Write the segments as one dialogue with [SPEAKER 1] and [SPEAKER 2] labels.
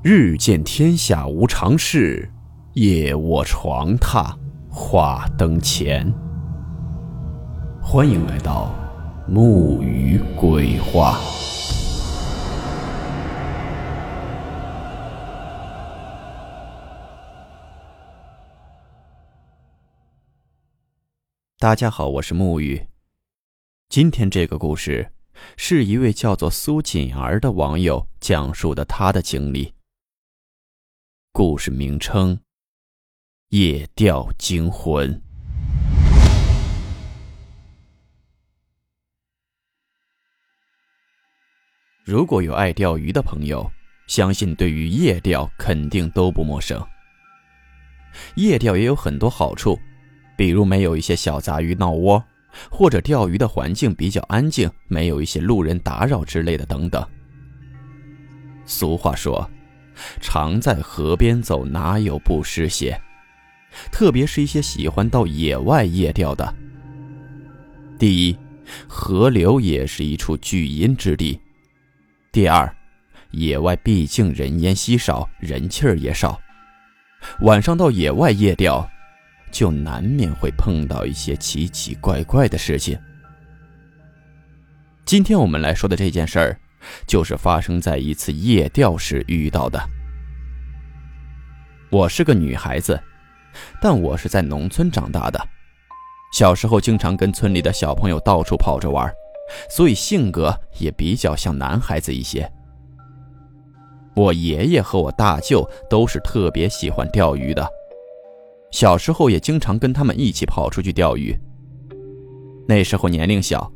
[SPEAKER 1] 日见天下无常事，夜卧床榻话灯前。欢迎来到木鱼鬼话。大家好，我是木鱼。今天这个故事是一位叫做苏锦儿的网友讲述的他的经历。故事名称：夜钓惊魂。如果有爱钓鱼的朋友，相信对于夜钓肯定都不陌生。夜钓也有很多好处，比如没有一些小杂鱼闹窝，或者钓鱼的环境比较安静，没有一些路人打扰之类的等等。俗话说。常在河边走，哪有不湿鞋？特别是一些喜欢到野外夜钓的。第一，河流也是一处聚阴之地；第二，野外毕竟人烟稀少，人气儿也少。晚上到野外夜钓，就难免会碰到一些奇奇怪怪的事情。今天我们来说的这件事儿。就是发生在一次夜钓时遇到的。我是个女孩子，但我是在农村长大的，小时候经常跟村里的小朋友到处跑着玩，所以性格也比较像男孩子一些。我爷爷和我大舅都是特别喜欢钓鱼的，小时候也经常跟他们一起跑出去钓鱼。那时候年龄小。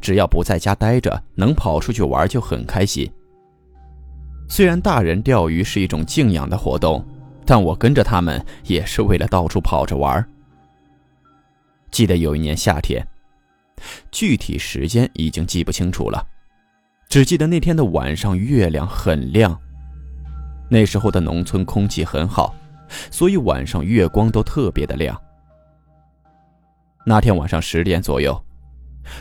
[SPEAKER 1] 只要不在家待着，能跑出去玩就很开心。虽然大人钓鱼是一种静养的活动，但我跟着他们也是为了到处跑着玩。记得有一年夏天，具体时间已经记不清楚了，只记得那天的晚上月亮很亮。那时候的农村空气很好，所以晚上月光都特别的亮。那天晚上十点左右。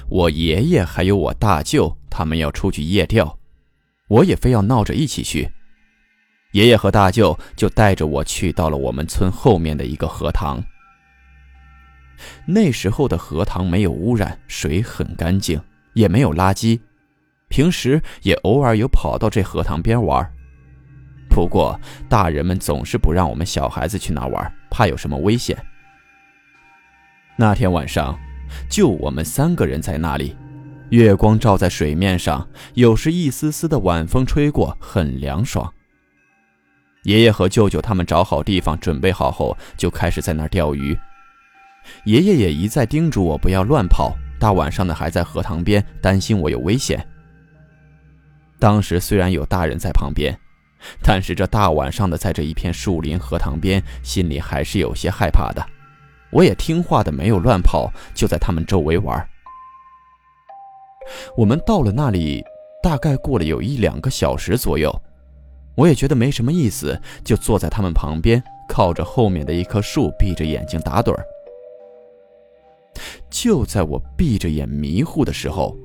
[SPEAKER 1] 我爷爷还有我大舅，他们要出去夜钓，我也非要闹着一起去。爷爷和大舅就带着我去到了我们村后面的一个荷塘。那时候的荷塘没有污染，水很干净，也没有垃圾，平时也偶尔有跑到这荷塘边玩。不过大人们总是不让我们小孩子去那玩，怕有什么危险。那天晚上。就我们三个人在那里，月光照在水面上，有时一丝丝的晚风吹过，很凉爽。爷爷和舅舅他们找好地方，准备好后，就开始在那儿钓鱼。爷爷也一再叮嘱我不要乱跑，大晚上的还在荷塘边，担心我有危险。当时虽然有大人在旁边，但是这大晚上的在这一片树林荷塘边，心里还是有些害怕的。我也听话的，没有乱跑，就在他们周围玩。我们到了那里，大概过了有一两个小时左右，我也觉得没什么意思，就坐在他们旁边，靠着后面的一棵树，闭着眼睛打盹儿。就在我闭着眼迷糊的时候，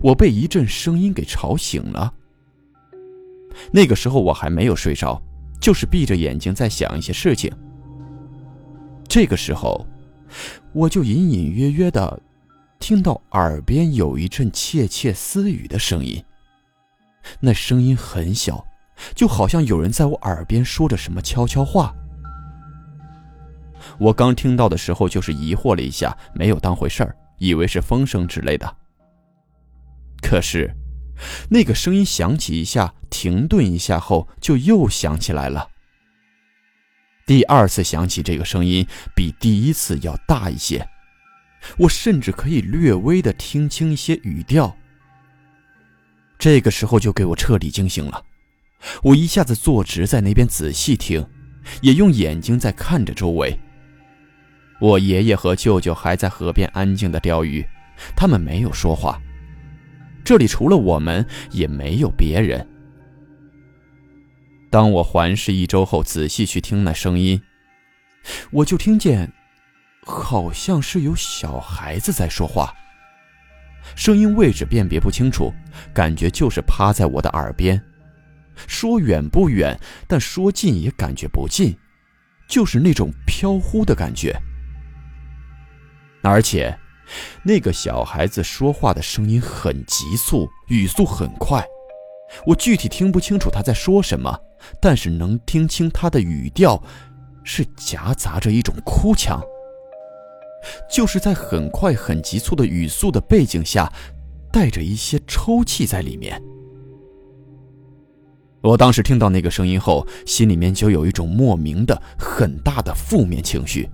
[SPEAKER 1] 我被一阵声音给吵醒了。那个时候我还没有睡着，就是闭着眼睛在想一些事情。这个时候，我就隐隐约约的听到耳边有一阵窃窃私语的声音。那声音很小，就好像有人在我耳边说着什么悄悄话。我刚听到的时候，就是疑惑了一下，没有当回事儿，以为是风声之类的。可是，那个声音响起一下，停顿一下后，就又响起来了。第二次响起这个声音，比第一次要大一些，我甚至可以略微的听清一些语调。这个时候就给我彻底惊醒了，我一下子坐直在那边仔细听，也用眼睛在看着周围。我爷爷和舅舅还在河边安静的钓鱼，他们没有说话。这里除了我们，也没有别人。当我环视一周后，仔细去听那声音，我就听见，好像是有小孩子在说话。声音位置辨别不清楚，感觉就是趴在我的耳边。说远不远，但说近也感觉不近，就是那种飘忽的感觉。而且，那个小孩子说话的声音很急促，语速很快，我具体听不清楚他在说什么，但是能听清他的语调，是夹杂着一种哭腔。就是在很快、很急促的语速的背景下，带着一些抽泣在里面。我当时听到那个声音后，心里面就有一种莫名的、很大的负面情绪，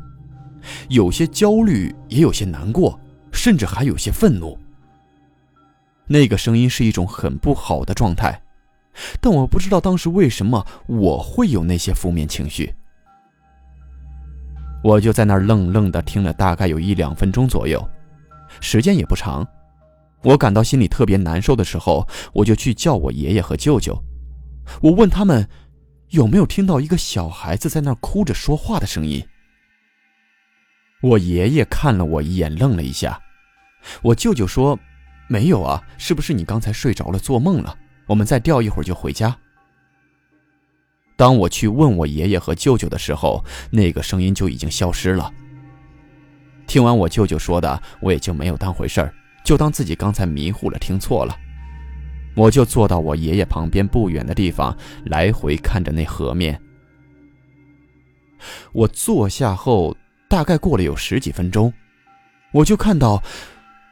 [SPEAKER 1] 有些焦虑，也有些难过，甚至还有些愤怒。那个声音是一种很不好的状态，但我不知道当时为什么我会有那些负面情绪。我就在那儿愣愣的听了大概有一两分钟左右，时间也不长。我感到心里特别难受的时候，我就去叫我爷爷和舅舅。我问他们有没有听到一个小孩子在那儿哭着说话的声音。我爷爷看了我一眼，愣了一下。我舅舅说：“没有啊，是不是你刚才睡着了，做梦了？我们再吊一会儿就回家。”当我去问我爷爷和舅舅的时候，那个声音就已经消失了。听完我舅舅说的，我也就没有当回事儿，就当自己刚才迷糊了，听错了。我就坐到我爷爷旁边不远的地方，来回看着那河面。我坐下后，大概过了有十几分钟，我就看到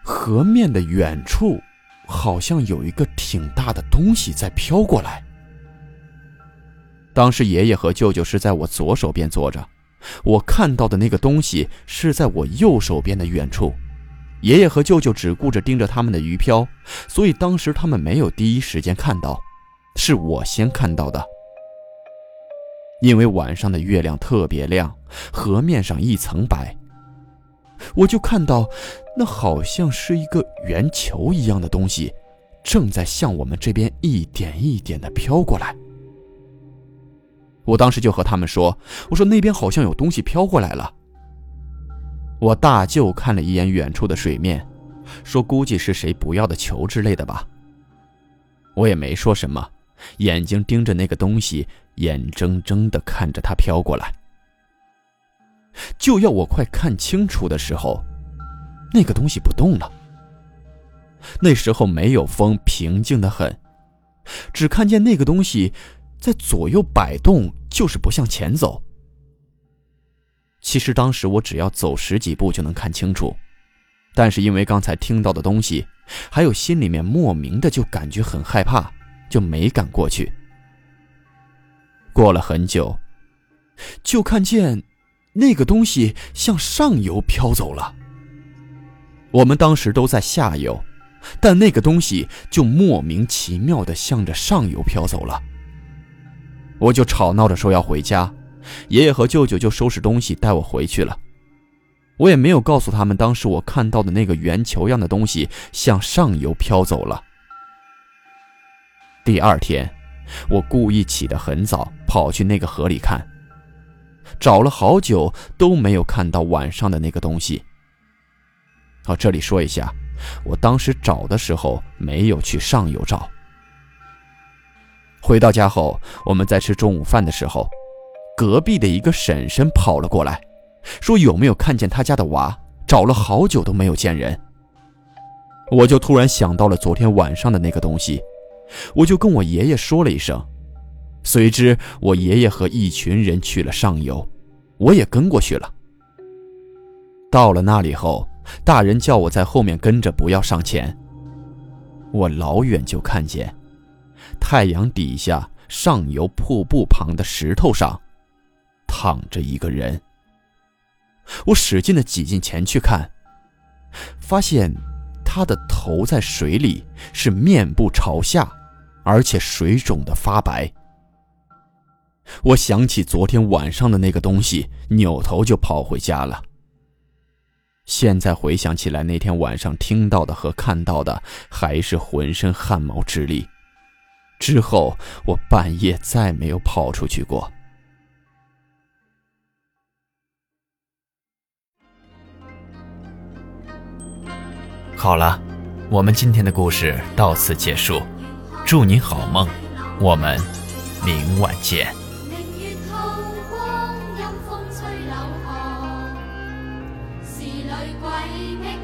[SPEAKER 1] 河面的远处，好像有一个挺大的东西在飘过来。当时爷爷和舅舅是在我左手边坐着，我看到的那个东西是在我右手边的远处。爷爷和舅舅只顾着盯着他们的鱼漂，所以当时他们没有第一时间看到，是我先看到的。因为晚上的月亮特别亮，河面上一层白，我就看到那好像是一个圆球一样的东西，正在向我们这边一点一点的飘过来。我当时就和他们说：“我说那边好像有东西飘过来了。”我大舅看了一眼远处的水面，说：“估计是谁不要的球之类的吧。”我也没说什么，眼睛盯着那个东西，眼睁睁地看着它飘过来。就要我快看清楚的时候，那个东西不动了。那时候没有风，平静的很，只看见那个东西在左右摆动，就是不向前走。其实当时我只要走十几步就能看清楚，但是因为刚才听到的东西，还有心里面莫名的就感觉很害怕，就没敢过去。过了很久，就看见那个东西向上游飘走了。我们当时都在下游，但那个东西就莫名其妙的向着上游飘走了。我就吵闹着说要回家。爷爷和舅舅就收拾东西带我回去了，我也没有告诉他们当时我看到的那个圆球样的东西向上游飘走了。第二天，我故意起得很早，跑去那个河里看，找了好久都没有看到晚上的那个东西。哦，这里说一下，我当时找的时候没有去上游找。回到家后，我们在吃中午饭的时候。隔壁的一个婶婶跑了过来，说有没有看见他家的娃？找了好久都没有见人。我就突然想到了昨天晚上的那个东西，我就跟我爷爷说了一声。随之，我爷爷和一群人去了上游，我也跟过去了。到了那里后，大人叫我在后面跟着，不要上前。我老远就看见，太阳底下上游瀑布旁的石头上。躺着一个人，我使劲的挤进前去看，发现他的头在水里，是面部朝下，而且水肿的发白。我想起昨天晚上的那个东西，扭头就跑回家了。现在回想起来，那天晚上听到的和看到的，还是浑身汗毛直立。之后我半夜再没有跑出去过。好了，我们今天的故事到此结束，祝你好梦，我们明晚见。
[SPEAKER 2] 谁